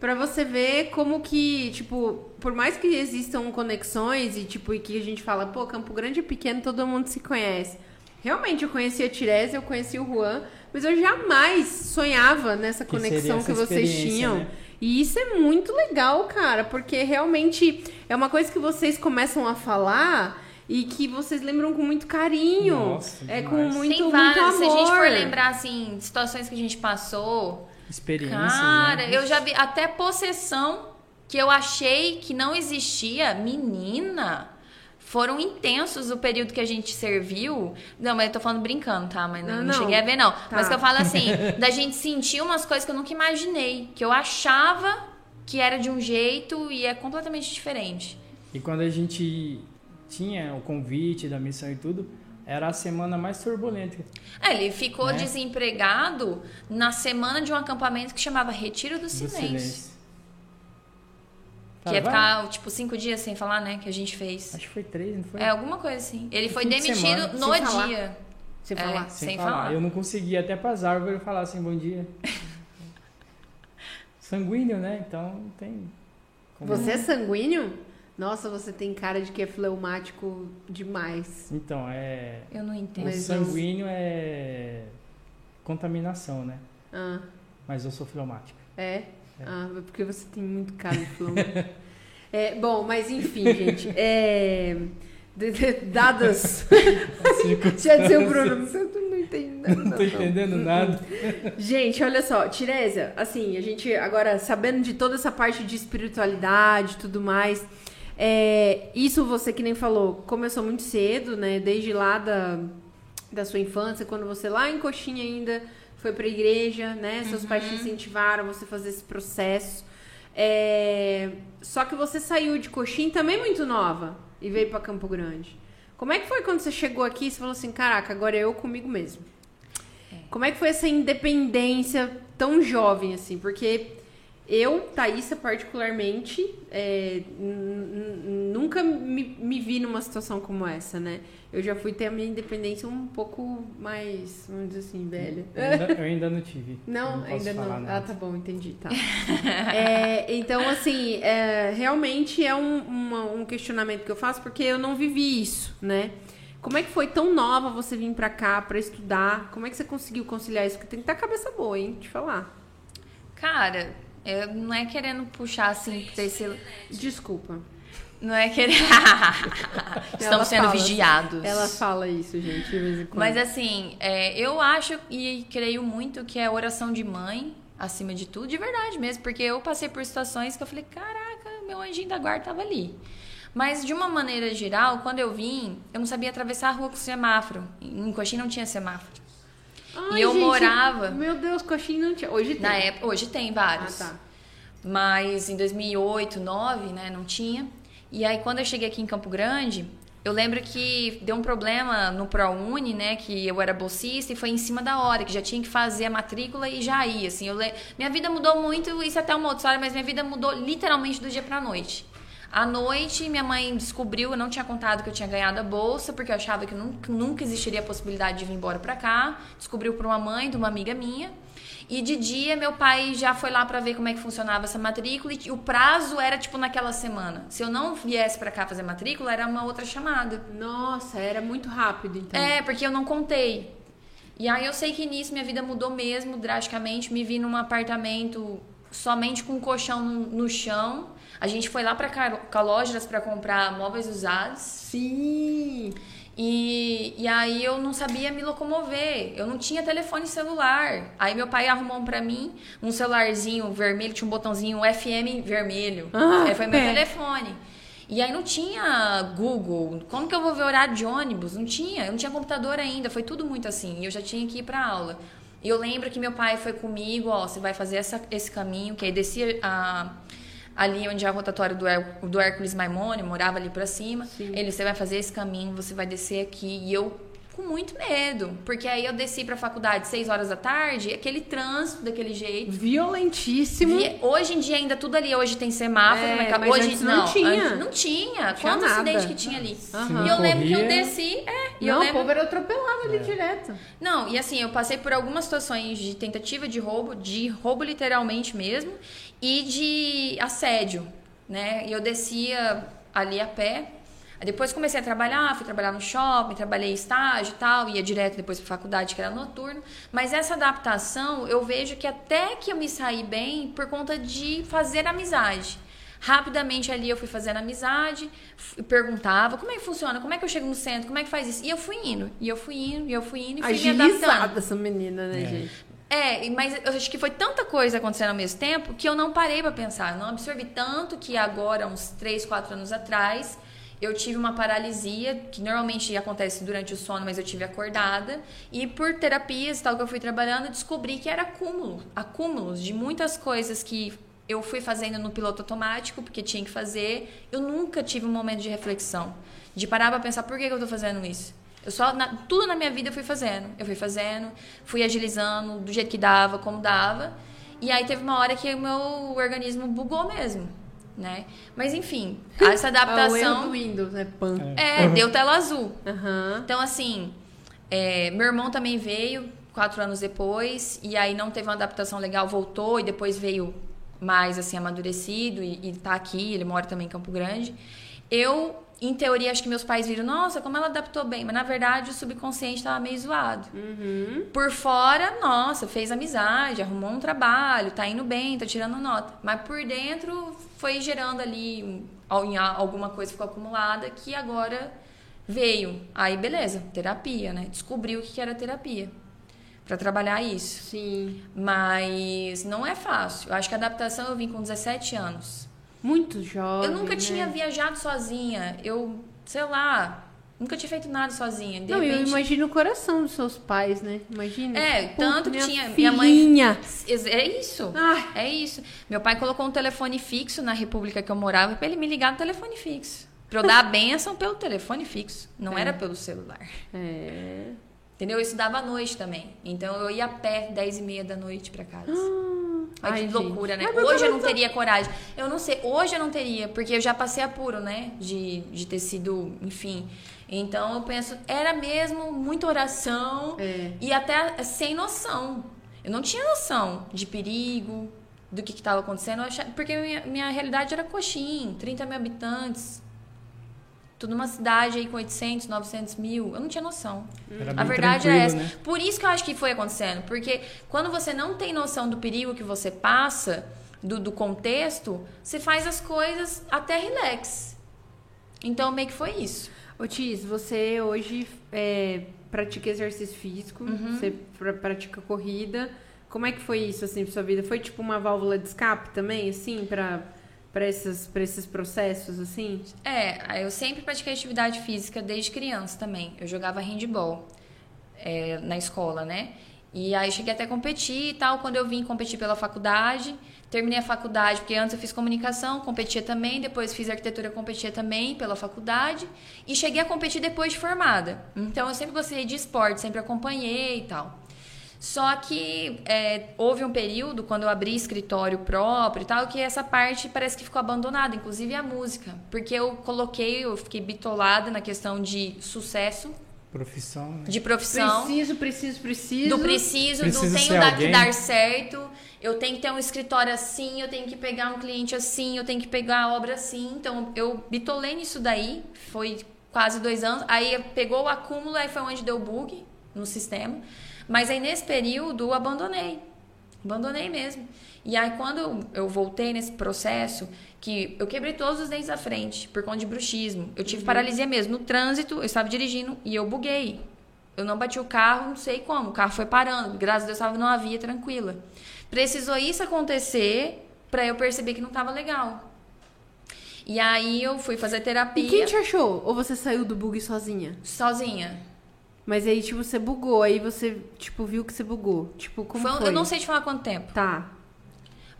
pra você ver como que, tipo, por mais que existam conexões e tipo, e que a gente fala, pô, Campo Grande é pequeno, todo mundo se conhece. Realmente eu conheci a Tirese, eu conheci o Juan, mas eu jamais sonhava nessa Que conexão que vocês tinham. né? E isso é muito legal, cara, porque realmente é uma coisa que vocês começam a falar e que vocês lembram com muito carinho. Nossa, é com demais. muito, Tem muito várias. amor. Se a gente for lembrar, assim, situações que a gente passou. Experiências, Cara, né? eu já vi até possessão que eu achei que não existia. Menina, foram intensos o período que a gente serviu. Não, mas eu tô falando brincando, tá? Mas não, Não, não cheguei a ver, não. Mas Tá. que eu falo assim, da gente sentir umas coisas que eu nunca imaginei. Que eu achava que era de um jeito e é completamente diferente. E quando a gente tinha o convite da missão e tudo, era a semana mais turbulenta. É, ele ficou Né? desempregado na semana de um acampamento que chamava Retiro do do Silêncio. silêncio. Que é ficar, tipo, cinco dias sem falar, né? Que a gente fez. Acho que foi três, não foi? É, alguma coisa assim. Ele foi demitido no sem dia. Falar. Sem falar. É, sem, sem falar. falar. Eu não conseguia até pras árvores falar assim, bom dia. Sanguíneo, né? Então tem. Você é sanguíneo? Nossa, você tem cara de que é fleumático demais. Então, é. Eu não entendo. O sanguíneo é contaminação, né? Ah. Mas eu sou fleumático. É? é. Ah, porque você tem muito cara de fleumático. é, bom, mas enfim, gente. É. Dadas. Já disse o Bruno, você não entende nada. Não tô entendendo nada. Gente, olha só, Tirésia, assim, a gente agora sabendo de toda essa parte de espiritualidade e tudo mais, é, isso você que nem falou, começou muito cedo, né? Desde lá da, da sua infância, quando você lá em Coxinha ainda foi pra igreja, né? Seus uhum. pais te incentivaram você fazer esse processo. É, só que você saiu de Coxinha também muito nova e veio para Campo Grande. Como é que foi quando você chegou aqui e você falou assim, caraca, agora é eu comigo mesmo? É. Como é que foi essa independência tão jovem assim? Porque eu, Thaísa, particularmente, é, nunca me, me, vi numa situação como essa, né? Eu já fui ter a minha independência um pouco mais, vamos dizer assim, velha. Eu ainda, eu ainda não tive. Não, não ainda não. Nada. Ah, tá bom, entendi, tá. é, então, assim, é, realmente é um, uma, um questionamento que eu faço porque eu não vivi isso, né? Como é que foi tão nova você vir pra cá pra estudar? Como é que você conseguiu conciliar isso? Porque tem que estar a cabeça boa, hein? Te falar. Cara, eu, não é querendo puxar assim pra esse. Desculpa. Não é querer. Estamos sendo fala, vigiados. Ela fala isso, gente, de vez em quando. Mas assim, é, eu acho e creio muito que é oração de mãe, acima de tudo, de verdade mesmo. Porque eu passei por situações que eu falei, caraca, meu anjinho da guarda tava ali. Mas de uma maneira geral, quando eu vim, eu não sabia atravessar a rua com semáforo. Em Coxim não tinha semáforo. Ai, e eu gente, morava. Meu Deus, coxinha não tinha. Hoje tem. Na época, hoje tem vários. Ah, tá. Mas em 2008, 2009, né, não tinha. E aí quando eu cheguei aqui em Campo Grande, eu lembro que deu um problema no ProUni, né, que eu era bolsista e foi em cima da hora, que já tinha que fazer a matrícula e já ia, assim. Eu le... Minha vida mudou muito, isso é até uma outra história, mas minha vida mudou literalmente do dia pra noite. À noite, minha mãe descobriu, eu não tinha contado que eu tinha ganhado a bolsa, porque eu achava que nunca, nunca existiria a possibilidade de vir embora para cá. Descobriu por uma mãe de uma amiga minha. E de dia, meu pai já foi lá para ver como é que funcionava essa matrícula e o prazo era tipo naquela semana. Se eu não viesse para cá fazer matrícula, era uma outra chamada. Nossa, era muito rápido então. É, porque eu não contei. E aí eu sei que nisso minha vida mudou mesmo drasticamente. Me vi num apartamento somente com um colchão no, no chão a gente foi lá para Calógeras para comprar móveis usados. Sim! E, e aí eu não sabia me locomover, eu não tinha telefone celular. Aí meu pai arrumou para mim um celularzinho vermelho, tinha um botãozinho FM vermelho. Ah, aí foi meu é. telefone. E aí não tinha Google. Como que eu vou ver horário de ônibus? Não tinha. Eu não tinha computador ainda. Foi tudo muito assim. E eu já tinha que ir para aula. E eu lembro que meu pai foi comigo, ó, você vai fazer essa, esse caminho, que aí descia a ali onde é a rotatória do, Her do Hércules Maimone, morava ali para cima. Sim. Ele, você vai fazer esse caminho, você vai descer aqui. E eu com muito medo, porque aí eu desci para a faculdade seis horas da tarde, aquele trânsito daquele jeito. Violentíssimo. Vi... Hoje em dia ainda tudo ali, hoje tem semáforo, é, mas hoje não, não tinha. Antes, não tinha. Tinha Quantos acidentes que tinha ali? Uhum. E eu lembro que eu desci, é, e não, eu lembro... o povo era atropelado ali é. direto. Não, e assim, eu passei por algumas situações de tentativa de roubo, de roubo literalmente mesmo, e de assédio, né? E eu descia ali a pé. Depois comecei a trabalhar, fui trabalhar no shopping, trabalhei em estágio e tal, ia direto depois para faculdade, que era noturno. Mas essa adaptação, eu vejo que até que eu me saí bem por conta de fazer amizade. Rapidamente ali eu fui fazendo amizade, perguntava como é que funciona, como é que eu chego no centro, como é que faz isso. E eu fui indo, e eu fui indo, e eu fui indo, e fui Agilizada me adaptando. essa menina, né, é. gente? É, mas eu acho que foi tanta coisa acontecendo ao mesmo tempo que eu não parei para pensar. Eu não absorvi tanto que agora, uns 3, 4 anos atrás, eu tive uma paralisia, que normalmente acontece durante o sono, mas eu tive acordada. E por terapias e tal que eu fui trabalhando, descobri que era acúmulo acúmulos de muitas coisas que eu fui fazendo no piloto automático, porque tinha que fazer. Eu nunca tive um momento de reflexão, de parar para pensar por que, que eu tô fazendo isso. Eu só, na, tudo na minha vida eu fui fazendo. Eu fui fazendo, fui agilizando do jeito que dava, como dava. E aí teve uma hora que o meu organismo bugou mesmo. Né? Mas enfim, essa adaptação. É o do Windows, né? Pan. É, deu tela azul. Aham. Então, assim, é, meu irmão também veio quatro anos depois, e aí não teve uma adaptação legal, voltou, e depois veio mais, assim, amadurecido, e, e tá aqui, ele mora também em Campo Grande. Eu, em teoria, acho que meus pais viram, nossa, como ela adaptou bem, mas na verdade o subconsciente tava meio zoado. Uhum. Por fora, nossa, fez amizade, arrumou um trabalho, tá indo bem, tá tirando nota. Mas por dentro foi gerando ali um- alguma coisa ficou acumulada que agora veio. Aí beleza, terapia, né? Descobriu o que era terapia Pra trabalhar isso. Sim. Mas não é fácil. Eu acho que a adaptação eu vim com 17 anos. Muito jovem. Eu nunca né? tinha viajado sozinha. Eu, sei lá, nunca tinha feito nada sozinha. De Não, eu repente, imagino o coração dos seus pais, né? Imagina. É, Pô, tanto que tinha- minha mãe- filhinha. É isso. Ai. É isso. Meu pai colocou um telefone fixo na república que eu morava pra ele me ligar no telefone fixo. Pra eu dar a benção pelo telefone fixo. Não É. era pelo celular. É. Entendeu? Eu estudava à noite também. Então eu ia a pé 10 e meia da noite pra casa. Ai, Ai, que loucura, né? Mas Hoje eu não teria coragem. Eu não sei, hoje eu não teria, porque eu já passei apuro, né? De, de ter sido, enfim. Então eu penso, era mesmo muita oração É. e até sem noção. Eu não tinha noção de perigo, do que estava acontecendo, achava- porque minha, minha realidade era coxim, 30 mil habitantes. Tudo numa cidade aí com 800, 900 mil. Eu não tinha noção. Era A verdade é essa. né? Por isso que eu acho que foi acontecendo. Porque quando você não tem noção do perigo que você passa, do, do contexto, você faz as coisas até relax. Então, meio que foi isso. Ô, Tis, você hoje é, pratica exercício físico, Uhum. você pra- pratica corrida. Como é que foi isso, assim, pra sua vida? Foi tipo uma válvula de escape também, assim, pra, pra, esses, esses processos, assim? É, eu sempre pratiquei atividade física desde criança também. Eu jogava handball é, na escola, né? E aí cheguei até a competir e tal. Quando eu vim competir pela faculdade, terminei a faculdade, porque antes eu fiz comunicação, competia também, depois fiz arquitetura, competia também pela faculdade. E cheguei a competir depois de formada. Então eu sempre gostei de esporte, sempre acompanhei e tal. Só que é, houve um período, quando eu abri escritório próprio e tal, que essa parte parece que ficou abandonada, inclusive a música. Porque eu coloquei, eu fiquei bitolada na questão de sucesso, Profissão, né? de profissão. Preciso, preciso, preciso. Do preciso, Preciso do tenho dar, que dar certo. Eu tenho que ter um escritório assim, eu tenho que pegar um cliente assim, eu tenho que pegar a obra assim. Então, eu bitolei nisso daí. Foi quase dois anos. Aí pegou o acúmulo, aí foi onde deu bug no sistema. Mas aí nesse período eu abandonei. Abandonei mesmo. E aí quando eu voltei nesse processo, que eu quebrei todos os dentes da frente por conta de bruxismo. Eu tive paralisia mesmo. No trânsito, eu estava dirigindo e eu buguei. Eu não bati o carro, não sei como. O carro foi parando. Graças a Deus, eu estava numa via tranquila. Precisou isso acontecer para eu perceber que não estava legal. E aí eu fui fazer E terapia quem te achou? Ou você saiu do bug sozinha? sozinha. Mas aí, tipo, você bugou, aí você, tipo, viu que você bugou. Tipo, como Foi um- foi? Eu não sei te falar quanto tempo. Tá.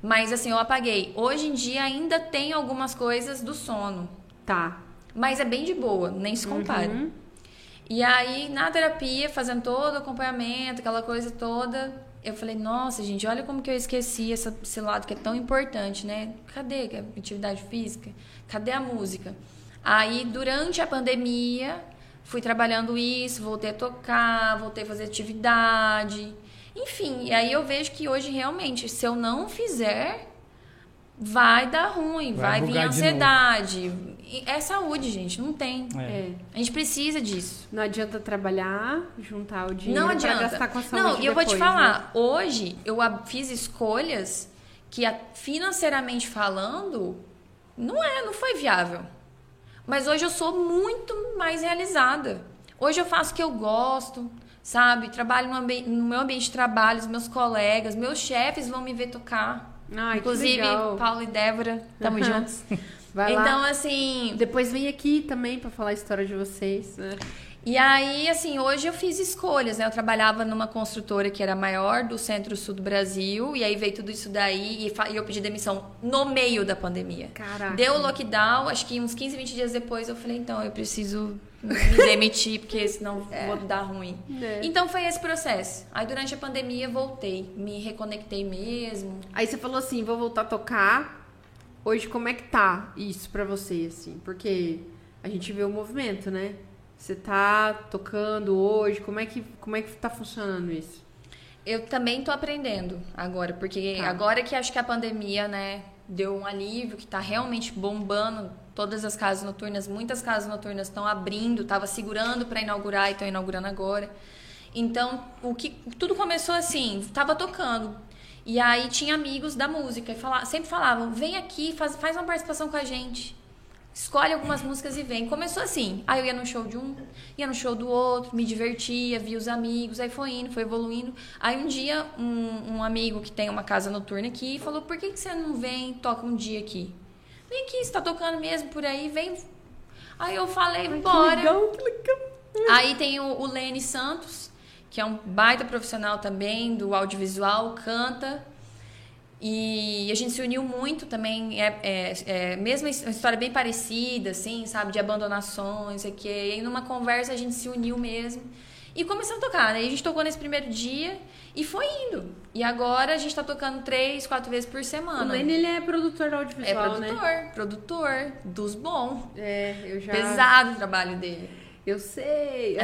Mas assim, eu apaguei. Hoje em dia ainda tem algumas coisas do sono. Tá. Mas é bem de boa, nem se compara. Uhum. E aí, na terapia, fazendo todo o acompanhamento, aquela coisa toda, eu falei, nossa, gente, olha como que eu esqueci essa- esse lado que é tão importante, né? Cadê a atividade física? Cadê a música? Aí, durante a pandemia, fui trabalhando isso, voltei a tocar, voltei a fazer atividade. Enfim, e aí eu vejo que hoje, realmente, se eu não fizer, vai dar ruim, Vai vai, vir ansiedade. E É saúde, gente, não tem. É. É. A gente precisa disso. Não adianta trabalhar, juntar o dinheiro Não pra adianta. gastar com a saúde Não, e eu vou te depois, né? falar, hoje eu fiz escolhas que financeiramente falando não é, não foi viável. Mas hoje eu sou muito mais realizada. Hoje eu faço o que eu gosto, sabe? Trabalho no, ambi- no meu ambiente de trabalho, os meus colegas, meus chefes vão me ver tocar. Ai, Inclusive. Paulo e Débora, tamo juntos. Vai lá. então, assim, Depois vem aqui também pra falar a história de vocês. né? E aí, assim, hoje eu fiz escolhas, né? Eu trabalhava numa construtora que era maior do centro-sul do Brasil, e aí veio tudo isso daí, e, e eu pedi demissão no meio da pandemia. Caraca. Deu o lockdown, acho que uns 15, 20 dias depois eu falei, então, eu preciso me demitir, porque senão vou dar ruim. É. Então foi esse processo. Aí durante a pandemia voltei, me reconectei mesmo. Aí você falou assim, vou voltar a tocar. Hoje, como é que tá isso pra você, assim? Porque a gente vê o movimento, né? Você tá tocando hoje, como é que, como é que tá funcionando isso? Eu também tô aprendendo agora, porque tá. agora que acho que a pandemia, né, deu um alívio, que tá realmente bombando todas as casas noturnas, muitas casas noturnas estão abrindo, tava segurando para inaugurar e estão inaugurando agora. Então, o que tudo começou assim, tava tocando. E aí tinha amigos da música e fala, sempre falavam: "Vem aqui, faz, faz uma participação com a gente" escolhe algumas músicas e vem. Começou assim. Aí eu ia no show de um, ia no show do outro, me divertia, via os amigos, aí foi indo, foi evoluindo. Aí um dia, um, um amigo que tem uma casa noturna aqui falou: por que, que você não vem toca um dia aqui? Vem aqui, você tá tocando mesmo por aí, vem. Aí eu falei, Ai, bora. Que legal, que legal. Aí tem o, o Lene Santos, que é um baita profissional também do audiovisual, canta. E a gente se uniu muito também, é, é, é mesmo uma história bem parecida, assim, sabe, de abandonações, aqui. E aí numa conversa a gente se uniu mesmo e começamos a tocar, né? E a gente tocou nesse primeiro dia e foi indo. E agora a gente tá tocando três, quatro vezes por semana. O Lene, ele é produtor audiovisual, É produtor, né? produtor dos bons. É, eu já... Pesado o trabalho dele. Eu sei.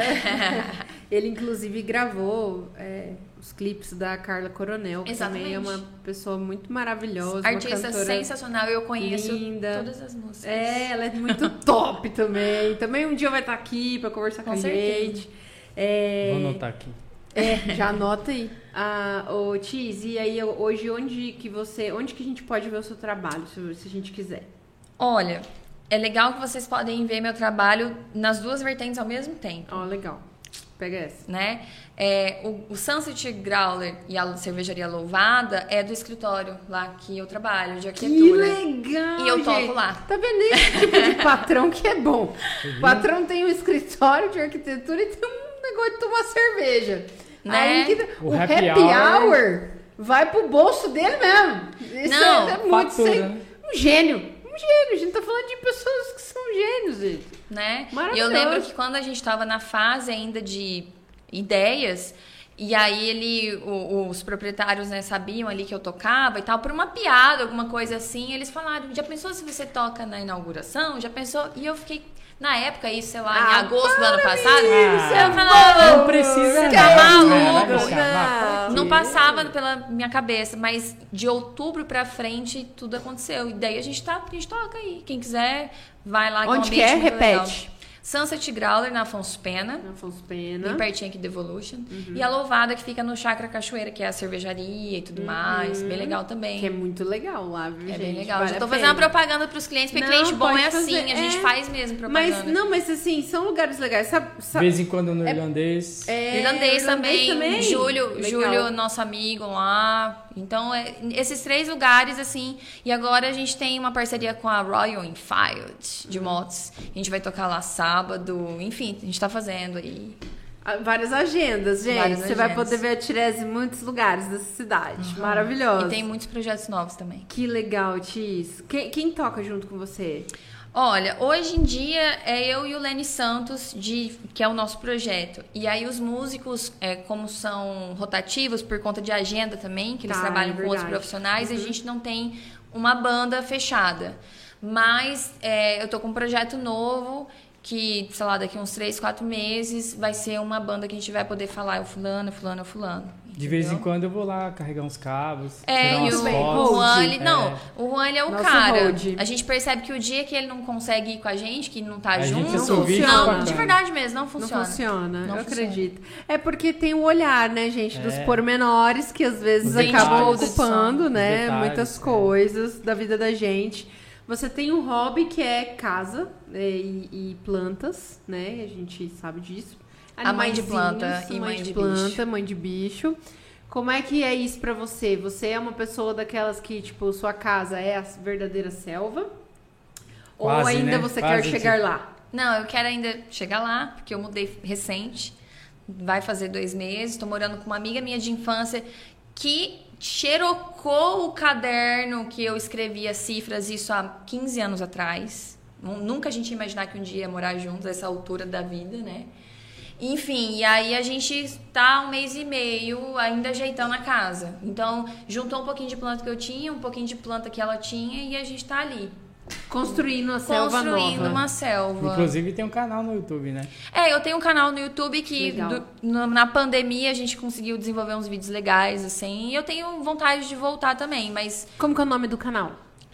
ele, inclusive, gravou... É os clipes da Carla Coronel, que Exatamente. também é uma pessoa muito maravilhosa. Artista sensacional, eu conheço linda. todas as músicas. É, ela é muito top também. Também um dia vai estar aqui para conversar com, com a gente. É... Vou anotar aqui. É, já anota aí. Ah, ô, Tiz, e aí hoje onde que você. Onde que a gente pode ver o seu trabalho, se, se a gente quiser? Olha, é legal que vocês podem ver meu trabalho nas duas vertentes ao mesmo tempo. Ó, oh, legal. Pega essa. Né? É, o, o Sunset Growler e a cervejaria Louvada é do escritório lá que eu trabalho, de arquitetura. Que legal! E eu gente. toco lá. Tá vendo esse tipo de patrão que é bom? O patrão tem um escritório de arquitetura e tem um negócio de tomar cerveja. Né? Aí que, o, o happy, happy hour... hour... vai pro bolso dele mesmo. Isso Não, é, é muito sem, um gênio. Um gênio. A gente tá falando de pessoas que são gênios, gente. Né? E eu lembro que quando a gente tava na fase ainda de ideias. E aí ele, o, os proprietários, né, sabiam ali que eu tocava e tal, por uma piada, alguma coisa assim, eles falaram, já pensou se você toca na inauguração? Já pensou? E eu fiquei, na época, isso, sei lá, ah, em agosto do ano passado, ah, eu falava, não precisa tá maluco. Não, não passava pela minha cabeça, mas de outubro pra frente tudo aconteceu. E daí a gente tá, a gente toca aí. Quem quiser, vai lá. Onde que é? Repete. Legal. Sunset Growler na Afonso Pena. Na Afonso Pena. Bem pertinho aqui do Evolution. Uhum. E a Louvada que fica no Chakra Cachoeira, que é a cervejaria e tudo uhum. mais. Bem legal também. Que é muito legal lá, viu, É gente? bem legal. Vale Já tô fazendo uma propaganda pros clientes, porque não, cliente bom é assim, fazer. a gente é. faz mesmo propaganda. Mas, não, mas assim, são lugares legais. Sabe, sabe... De vez em quando no é... irlandês. É, irlandês, também. também. Júlio, Júlio, nosso amigo lá. Então, é, esses três lugares, assim. E agora a gente tem uma parceria com a Royal Enfield de uhum. motos. A gente vai tocar lá sábado, enfim enfim, a gente tá fazendo aí. Ah, várias agendas, gente. Várias Você agendas. vai poder ver a Tirese em muitos lugares dessa cidade. Uhum. Maravilhoso. E tem muitos projetos novos também. Que legal, Tis. Quem, quem, toca junto com você? Olha, hoje em dia é eu e o Lenny Santos, de, que é o nosso projeto. E aí os músicos, é, como são rotativos por conta de agenda também, que eles tá, trabalham é com outros profissionais, uhum. a gente não tem uma banda fechada. Mas é, eu tô com um projeto novo que, sei lá, daqui uns três, quatro meses vai ser uma banda que a gente vai poder falar, é o fulano, fulano, é fulano. De vez em quando eu vou lá carregar uns cabos. É, e o, o Juan, ele, é. não, o Juan ele é o Nosso cara. Road. A gente percebe que o dia que ele não consegue ir com a gente, que não tá a junto, não funciona. Não, de verdade mesmo, não funciona. Não funciona, não eu funciona. acredito. É porque tem o olhar, né, gente, dos é. pormenores que às vezes acabam ocupando, né, muitas é. coisas da vida da gente. Você tem um hobby que é casa né, e, e, plantas, né? A gente sabe disso. A mãe de planta e mãe, mãe de, planta, bicho. mãe de bicho. Como é que é isso para você? Você é uma pessoa daquelas que, tipo, sua casa é a verdadeira selva? Quase, Ou ainda né? você Quase quer chegar tipo... lá? Não, eu quero ainda chegar lá, porque eu mudei recente. Vai fazer dois meses. Estou morando com uma amiga minha de infância que xerocou o caderno que eu escrevia cifras, isso há 15 anos atrás. Nunca a gente ia imaginar que um dia ia morar juntos, essa altura da vida, né? Enfim, e aí a gente tá um mês e meio ainda ajeitando a casa. Então, juntou um pouquinho de planta que eu tinha, um pouquinho de planta que ela tinha e a gente tá ali. Construindo a selva Construindo nova. uma selva. Inclusive tem um canal no YouTube, né? É, eu tenho um canal no YouTube que do- no- na pandemia a gente conseguiu desenvolver uns vídeos legais, assim. E eu tenho vontade de voltar também, mas Como que é o nome do canal?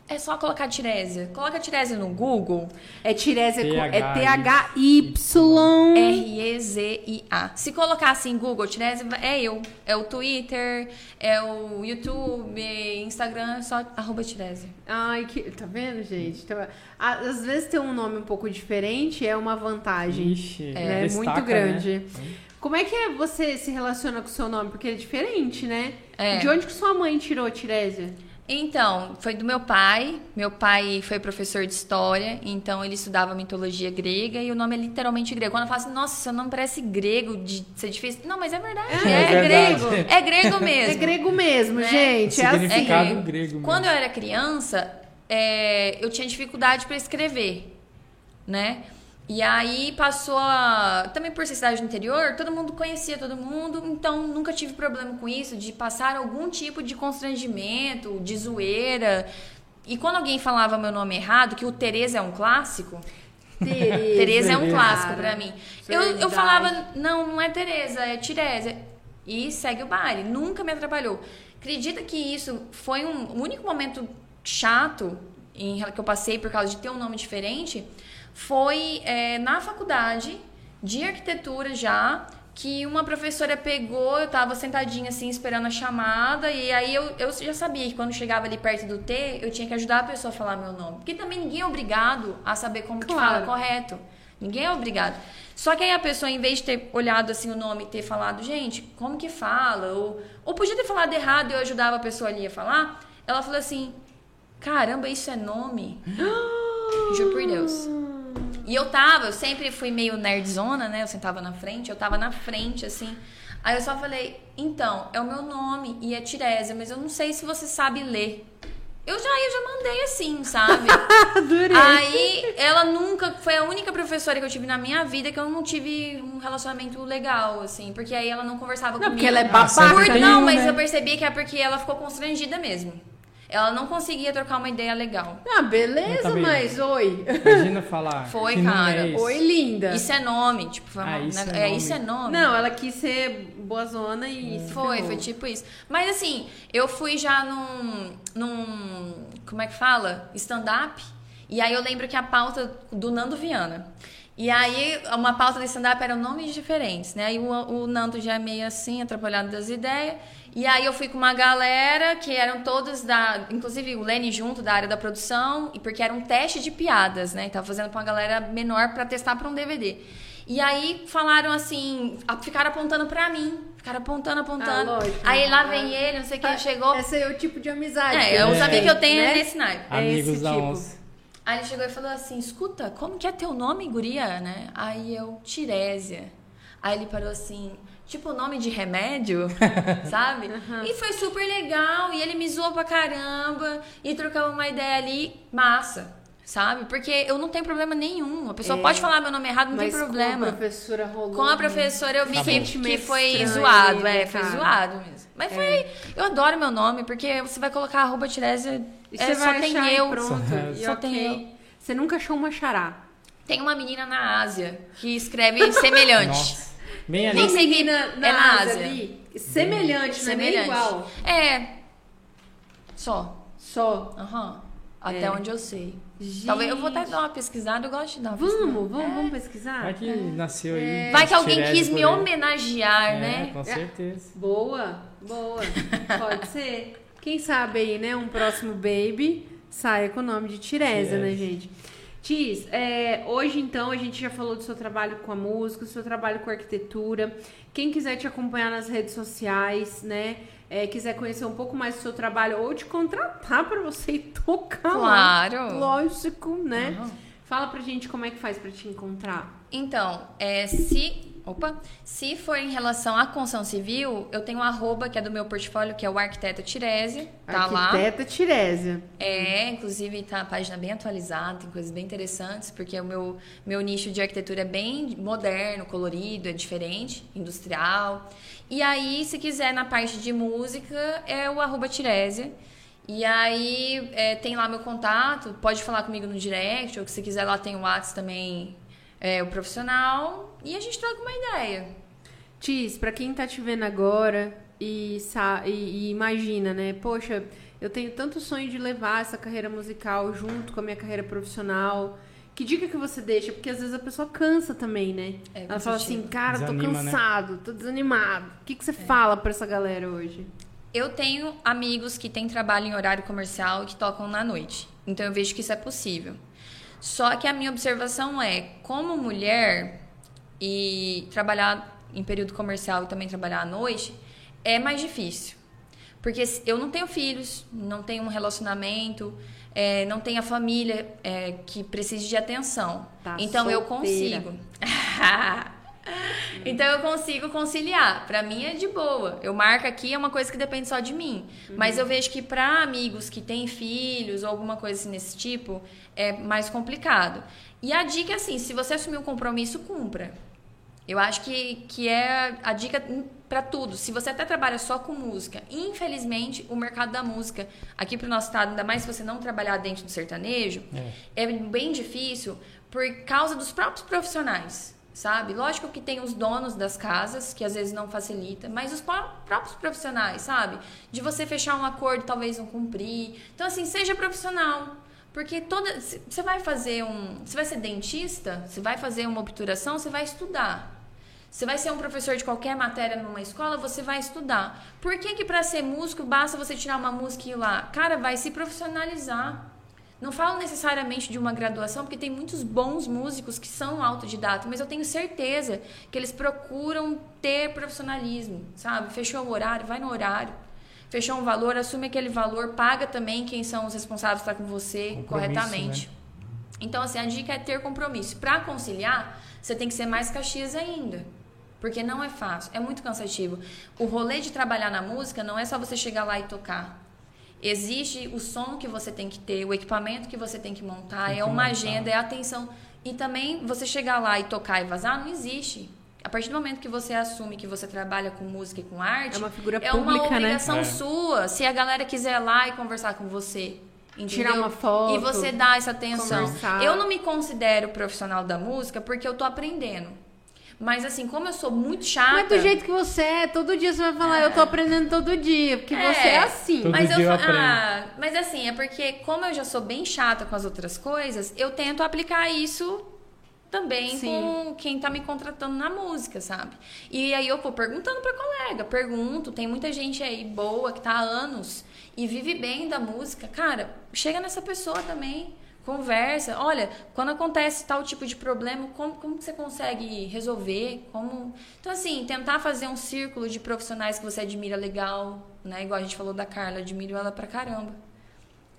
É só colocar Tirésia. Coloca Tirésia no Google, É Tirésia com... É T-H-Y. T-H-Y. R-E-Z-I-A. Se colocar assim Google, Tirésia, é eu. É o Twitter, é o YouTube, Instagram, é só arroba Tirésia. Ai, que... Tá vendo, gente? Então, às vezes ter um nome um pouco diferente é uma vantagem. Ixi, É, destaca, muito grande. né? Como é que é você se relaciona com o seu nome? Porque ele é diferente, né? É. De onde que sua mãe tirou, Tirésia? Então, foi do meu pai. Meu pai foi professor de história, então ele estudava mitologia grega e o nome é literalmente grego. Quando eu falo assim, nossa, seu nome parece grego, de ser difícil. Não, mas é verdade. É, É, é verdade. grego. É grego mesmo. É grego mesmo, Né? gente. É assim. Assim. grego mesmo. Quando eu era criança, é, eu tinha dificuldade para escrever, né? E aí passou a. Também por ser cidade do interior, todo mundo conhecia todo mundo, então nunca tive problema com isso, de passar algum tipo de constrangimento, de zoeira. E quando alguém falava meu nome errado, que o Tereza é um clássico, Tereza, Tereza é um clássico pra mim. Eu, eu falava, não, não é Tereza, é Tirese. E segue o baile. Nunca me atrapalhou. Acredita que isso foi um o único momento chato em, que eu passei por causa de ter um nome diferente? Foi é, na faculdade de arquitetura já. Que uma professora pegou, eu tava sentadinha assim, esperando a chamada, e aí eu, eu já sabia que quando chegava ali perto do T, eu tinha que ajudar a pessoa a falar meu nome. Porque também ninguém é obrigado a saber como que Claro. fala correto. Ninguém é obrigado. Só que aí a pessoa, em vez de ter olhado assim o nome e ter falado, gente, como que fala? Ou, ou podia ter falado errado e eu ajudava a pessoa ali a falar, ela falou assim: caramba, isso é nome? Juro por Deus. E eu tava, eu sempre fui meio nerdzona, né? Eu sentava na frente, eu tava na frente, assim. Aí eu só falei, então, é o meu nome e é Tirésia, mas eu não sei se você sabe ler. Eu já, eu já mandei assim, sabe? Adorei. Aí ela nunca foi a única professora que eu tive na minha vida que eu não tive um relacionamento legal, assim, porque aí ela não conversava Não, comigo. porque ela é babaca. tem Não, um, mas né? eu percebi que é porque ela ficou constrangida mesmo. Ela não conseguia trocar uma ideia legal. Ah, beleza, Tá mas oi. Imagina falar. Foi, que não cara. é isso. Oi, linda. Isso é nome, tipo, foi Ah, uma- isso é é, nome. isso é nome. Não, ela quis ser boazona e. se Foi, ferrou. foi tipo isso. Mas assim, eu fui já num. num como é que fala? Stand-up. E aí eu lembro que a pauta do Nando Viana. E aí, uma pauta de stand-up eram nomes diferentes, né? Aí o, o Nando já é meio assim, atrapalhado das ideias. E aí eu fui com uma galera que eram todos da. Inclusive o Lenny junto da área da produção, e porque era um teste de piadas, né? E tava fazendo pra uma galera menor pra testar pra um DVD. E aí falaram assim, ficaram apontando pra mim. Ficaram apontando, apontando. Ah, lógico. aí lá Ah. vem ele, não sei o que, chegou. Esse é o tipo de amizade. É, que eu gente sabia que eu tenho né? nesse naipe. É Amigos esse da tipo. onça. Aí ele chegou e falou assim: escuta, como que é teu nome, guria, né? Aí eu, Tirésia. Aí ele parou assim, tipo nome de remédio, sabe? E foi super legal, e ele me zoou pra caramba, e trocava uma ideia ali, massa, sabe? Porque eu não tenho problema nenhum. A pessoa É. pode falar meu nome errado, não Mas tem problema. Com a professora rolou. Com a professora eu vi Tá que, que foi estranho zoado, é, né, foi cara? zoado mesmo. Mas foi. Eu adoro meu nome, porque você vai colocar arroba Tirésia, é, só vai tem e eu. pronto. Só- E só ok. tem eu. Você nunca achou uma xará. Tem uma menina na Ásia que escreve semelhante. Nossa. Bem ali. Nem sei que- menina na, é na Ásia Ásia. ali. Semelhante, não é nem igual. É. Só. Só. Aham. Até É. onde eu sei. Gente. Talvez eu vou até dar uma pesquisada, eu gosto de dar uma pesquisada. Vamos, vamos, vamos pesquisar? Vai que nasceu aí. Vai que alguém quis me homenagear, É, né? com certeza. Boa, boa. Pode ser. Quem sabe aí, né? Um próximo baby saia com o nome de Tirésia, né, gente? Tis, é, hoje então a gente já falou do seu trabalho com a música, do seu trabalho com a arquitetura. Quem quiser te acompanhar nas redes sociais, né? É, quiser conhecer um pouco mais do seu trabalho ou te contratar pra você ir tocar lá. Claro. Lógico, né? Aham. Fala pra gente como é que faz pra te encontrar. Então, é, se Opa. Se for em relação à construção civil, eu tenho um arroba que é do meu portfólio, que é o Arquiteta Tirésia. Tá lá. Arquiteta Tirésia. É, inclusive tá a página bem atualizada, tem coisas bem interessantes, porque o meu, meu nicho de arquitetura é bem moderno, colorido, é diferente, industrial. E aí, se quiser, na parte de música, é o arroba Tirésia. E aí, é, tem lá meu contato, pode falar comigo no direct, ou se quiser lá tem o WhatsApp também, é, o profissional e a gente troca uma ideia. Tis, para quem tá te vendo agora e, e, e, imagina, né? Poxa, eu tenho tanto sonho de levar essa carreira musical junto com a minha carreira profissional. Que dica que você deixa? Porque às vezes a pessoa cansa também, né? É, Ela fala assim, cara, Desanima, tô né? cansado, né? tô desanimado. O que, que você é. fala para essa galera hoje? Eu tenho amigos que têm trabalho em horário comercial e que tocam na noite. Então eu vejo que isso é possível. Só que a minha observação é, como mulher e trabalhar em período comercial e também trabalhar à noite é mais difícil. Porque eu não tenho filhos, não tenho um relacionamento, é, não tenho a família é, que precise de atenção. Tá então solteira. eu consigo. então eu consigo conciliar. Para mim é de boa. Eu marco aqui é uma coisa que depende só de mim. Uhum. Mas eu vejo que para amigos que têm filhos ou alguma coisa assim nesse tipo é mais complicado. E a dica é assim, se você assumir um compromisso, cumpra. Eu acho que, que é a dica para tudo. Se você até trabalha só com música, infelizmente o mercado da música aqui para o nosso estado, ainda mais se você não trabalhar dentro do sertanejo, é. é bem difícil por causa dos próprios profissionais sabe? Lógico que tem os donos das casas, que às vezes não facilita, mas os próprios profissionais, sabe? De você fechar um acordo, talvez não cumprir. Então, assim, seja profissional. Porque toda. Você vai fazer um. Você vai ser dentista, você vai fazer uma obturação, você vai estudar. Você vai ser um professor de qualquer matéria numa escola, você vai estudar. Por que que para ser músico basta você tirar uma música e ir lá? Cara, vai se profissionalizar. Não falo necessariamente de uma graduação, porque tem muitos bons músicos que são autodidatos, mas eu tenho certeza que eles procuram ter profissionalismo, sabe? Fechou o horário, vai no horário. Fechou um valor, assume aquele valor, paga também quem são os responsáveis para estar com você corretamente. Né? Então, assim, a dica é ter compromisso. Para conciliar, você tem que ser mais caxias ainda. Porque não é fácil, é muito cansativo. O rolê de trabalhar na música não é só você chegar lá e tocar. Existe o som que você tem que ter, o equipamento que você tem que montar, tem é uma montar. agenda, é atenção. E também você chegar lá e tocar e vazar, não existe. A partir do momento que você assume que você trabalha com música e com arte, é uma figura é pública, uma né? obrigação né? sua. Se a galera quiser ir lá e conversar com você, entendeu? tirar uma foto, e você dá essa atenção. Conversar. Eu não me considero profissional da música porque eu tô aprendendo. Mas assim, como eu sou muito chata. Mas do jeito que você é, todo dia você vai falar, é. eu tô aprendendo todo dia, porque é. você é assim. Todo mas dia eu, eu ah, mas assim, é porque como eu já sou bem chata com as outras coisas, eu tento aplicar isso também Sim. com quem tá me contratando na música, sabe? E aí eu vou perguntando pra colega, pergunto, tem muita gente aí boa que tá há anos e vive bem da música. Cara, chega nessa pessoa também conversa. Olha, quando acontece tal tipo de problema, como, como você consegue resolver? Como... Então, assim, tentar fazer um círculo de profissionais que você admira legal, né? Igual a gente falou da Carla, admiro ela pra caramba.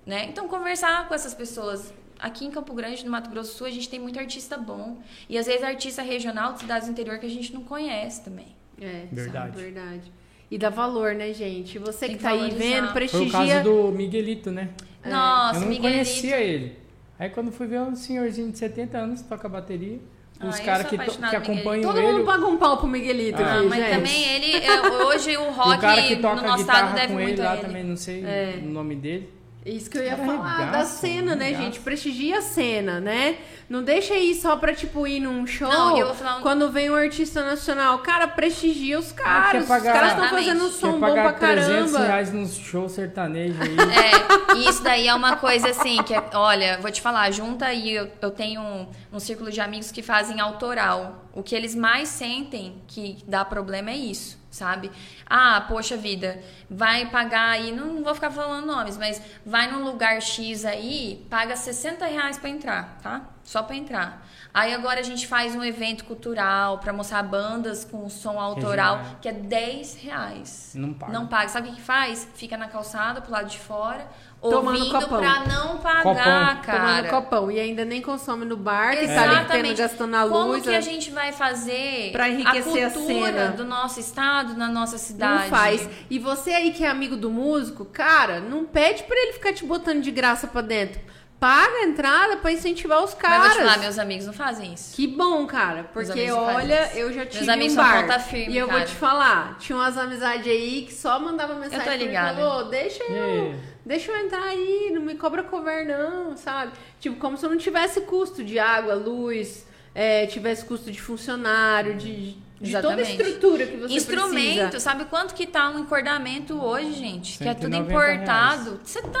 Né? Então, conversar com essas pessoas. Aqui em Campo Grande, no Mato Grosso do Sul, a gente tem muito artista bom. E às vezes artista regional de cidades do interior que a gente não conhece também. É, verdade. Sabe, verdade. E dá valor, né, gente? Você tem que, que tá aí vendo, prestigia. Foi o caso do Miguelito, né? Nossa, Eu não Miguelito. conhecia ele. Aí quando fui ver um senhorzinho de 70 anos toca bateria. Os ah, caras que, que acompanham Todo ele. Todo mundo paga um pau pro Miguelito ah, aqui, mas gente. também ele, hoje o rock o cara que toca no nosso estado deve com muito ele lá ele. também, não sei é. o nome dele. Isso que eu ia falar, da cena, né, gente? Prestigia a cena, né? Não deixa aí só pra, tipo, ir num show. Não, eu vou falar um... Quando vem um artista nacional, cara, prestigia os caras. Pagar, os caras estão fazendo um som bom pra caramba. 300 reais num show sertanejo aí. É, e isso daí é uma coisa assim, que é, olha, vou te falar, junta aí, eu, eu tenho um, um círculo de amigos que fazem autoral. O que eles mais sentem que dá problema é isso sabe? Ah, poxa vida, vai pagar aí, não, vou ficar falando nomes, mas vai num lugar X aí, paga 60 reais pra entrar, tá? Só pra entrar. Aí agora a gente faz um evento cultural pra mostrar bandas com som autoral, Regional. que é 10 reais. Não paga. Não paga. Sabe o que, faz? Fica na calçada, pro lado de fora, Tomando ouvindo copão. pra não pagar, Copão. Tomando cara. copão. E ainda nem consome no bar, que tá ali tendo, Exatamente. gastando a Como luz. que a- a gente vai fazer Pra enriquecer a a cultura cena? do nosso estado, na nossa cidade? Não faz. E você aí que é amigo do músico, cara, não pede pra ele ficar te botando de graça pra dentro. Paga a entrada pra incentivar os Mas caras. vou te falar, meus amigos não fazem isso. Que bom, cara. Porque olha, isso. eu já Meus tive amigos um são bar. ponta firme, e eu vou cara. te falar, tinha umas amizades aí que só mandava mensagem Eu tô pra mim e ligada. falou, deixa eu, deixa eu entrar aí, não me cobra cover não, sabe? Tipo, como se eu não tivesse custo de água, luz, é, tivesse custo de funcionário, de, de toda a Exatamente. estrutura que você Instrumento, precisa. sabe quanto que tá um encordamento hoje, gente? Que é tudo 190 importado. Você tá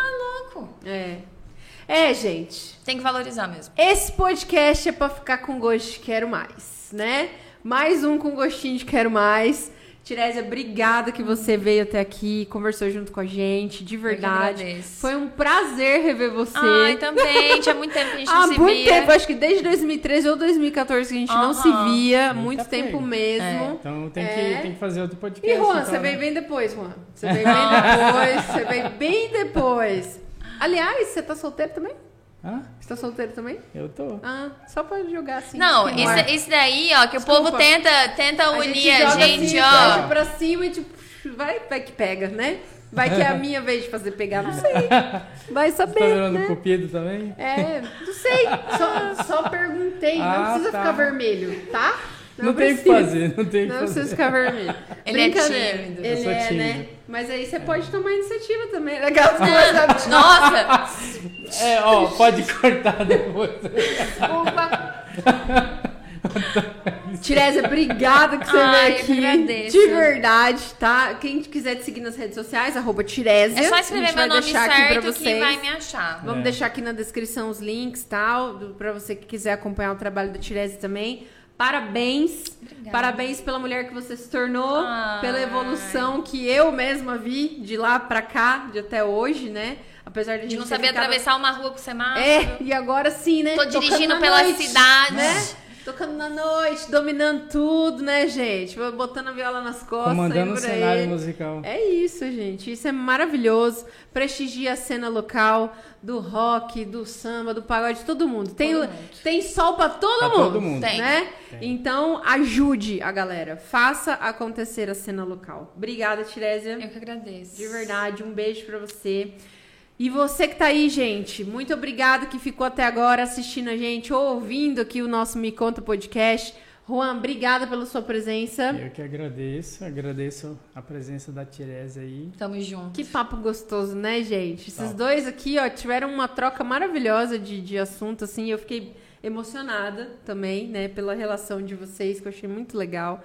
louco. É. É, gente. Tem que valorizar mesmo. Esse podcast é pra ficar com gosto de quero mais, né? Mais um com gostinho de quero mais. Tirésia, obrigada que você veio até aqui, conversou junto com a gente, de verdade. Foi um prazer rever você. Ai, também. Tinha muito tempo que a gente Há não se muito via. tempo, acho que desde 2013 ou 2014 que a gente não se via, Muita muito tempo pena. mesmo. Então tem, É. que, tem que fazer outro E podcast. Juan, então, você né? veio bem depois, Juan. Você veio bem depois, você veio bem depois. Aliás, você tá solteiro também? Hã? Você tá solteiro também? Eu tô. Ah, só pra jogar assim. Não, ar. esse, esse daí, ó, que Desculpa. o povo tenta, tenta A unir gente a joga gente, assim, ó. pra cima e tipo, vai, vai que pega, né? Vai que é a minha vez de fazer pegar, não sei. Vai Você tá saber, virando né? cupido também? É, não sei. Só, só perguntei. não Ah, precisa tá. ficar vermelho, tá? Não, tem o que fazer, não tem o que Não fazer. precisa ficar vermelho. Ele é Brincadeira. tímido. Ele é, tímido. né? Mas aí você pode tomar iniciativa também. Legal, começar Nossa! É, ó, pode cortar depois. Opa. Tirésia, obrigada que você Ai, veio aqui. agradeço. De verdade, tá? Quem quiser te seguir nas redes sociais, arroba Tirésia. É só escrever meu nome deixar aqui pra certo que vai me achar. Vamos É. deixar aqui na descrição os links tal, do- pra você que quiser acompanhar o trabalho da Tirese também. Parabéns. Obrigada. Parabéns pela mulher que você se tornou, Ai. pela evolução que eu mesma vi de lá pra cá, de até hoje, né? Apesar de a gente De não saber ficado- atravessar uma rua com semáforo. É, e agora sim, né? Tô dirigindo pela noite, cidade. né? Tocando na noite, dominando tudo, né, gente? Botando a viola nas costas. Comandando o cenário aí. musical. É isso, gente. Isso é maravilhoso. Prestigia a cena local do rock, do samba, do pagode, todo mundo. Tem, Todo mundo. tem sol pra todo Pra mundo. todo mundo. Tem. Né? Tem. Então, ajude a galera. Faça acontecer a cena local. Obrigada, Tirésia. Eu que agradeço. De verdade, um beijo pra você. E você que tá aí, gente, muito obrigado que ficou até agora assistindo a gente ou ouvindo aqui o nosso Me Conta Podcast. Juan, obrigada pela sua presença. Eu que agradeço, agradeço a presença da Tirese aí. Tamo junto. Que papo gostoso, né, gente? Esses dois aqui, ó, tiveram uma troca maravilhosa de, de assunto, assim, eu fiquei emocionada também, né, pela relação de vocês, que eu achei muito legal.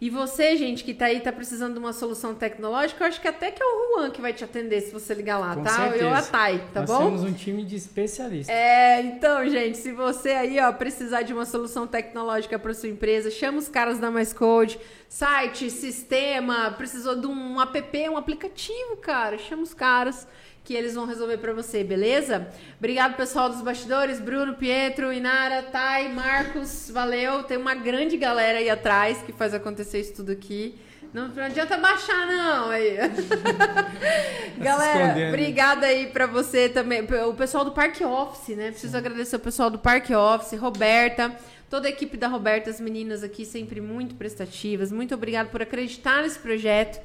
E você, gente, que tá aí, tá precisando de uma solução tecnológica, eu acho que até que é o Juan que vai te atender se você ligar lá, Com tá? certeza. Eu a Thay, tá Nós bom? temos um time de especialistas. É, então, gente, se você aí, ó, precisar de uma solução tecnológica para sua empresa, chama os caras da Mais Code, site, sistema, precisou de um app, um aplicativo, cara, chama os caras que eles vão resolver para você, beleza? Obrigado, pessoal dos bastidores, Bruno, Pietro, Inara, Thay, Marcos, valeu. Tem uma grande galera aí atrás que faz acontecer isso tudo aqui. Não, não adianta baixar, não. Aí. Galera, obrigada aí pra você também. O pessoal do Parque Office, né? Preciso agradecer o pessoal do Parque Office, Roberta, toda a equipe da Roberta, as meninas aqui sempre muito prestativas. Muito obrigada por acreditar nesse projeto.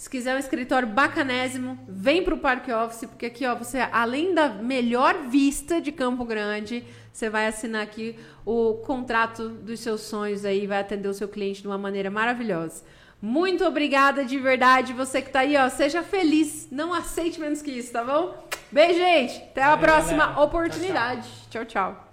Se quiser um escritório bacanésimo, vem pro Parque Office, porque aqui, ó, você, além da melhor vista de Campo Grande, você vai assinar aqui o contrato dos seus sonhos aí, vai atender o seu cliente de uma maneira maravilhosa. Muito obrigada de verdade. Você que tá aí, ó, seja feliz. Não aceite menos que isso, tá bom? Beijo, gente. Até a Valeu, próxima galera. Tchau, tchau. oportunidade. tchau. tchau.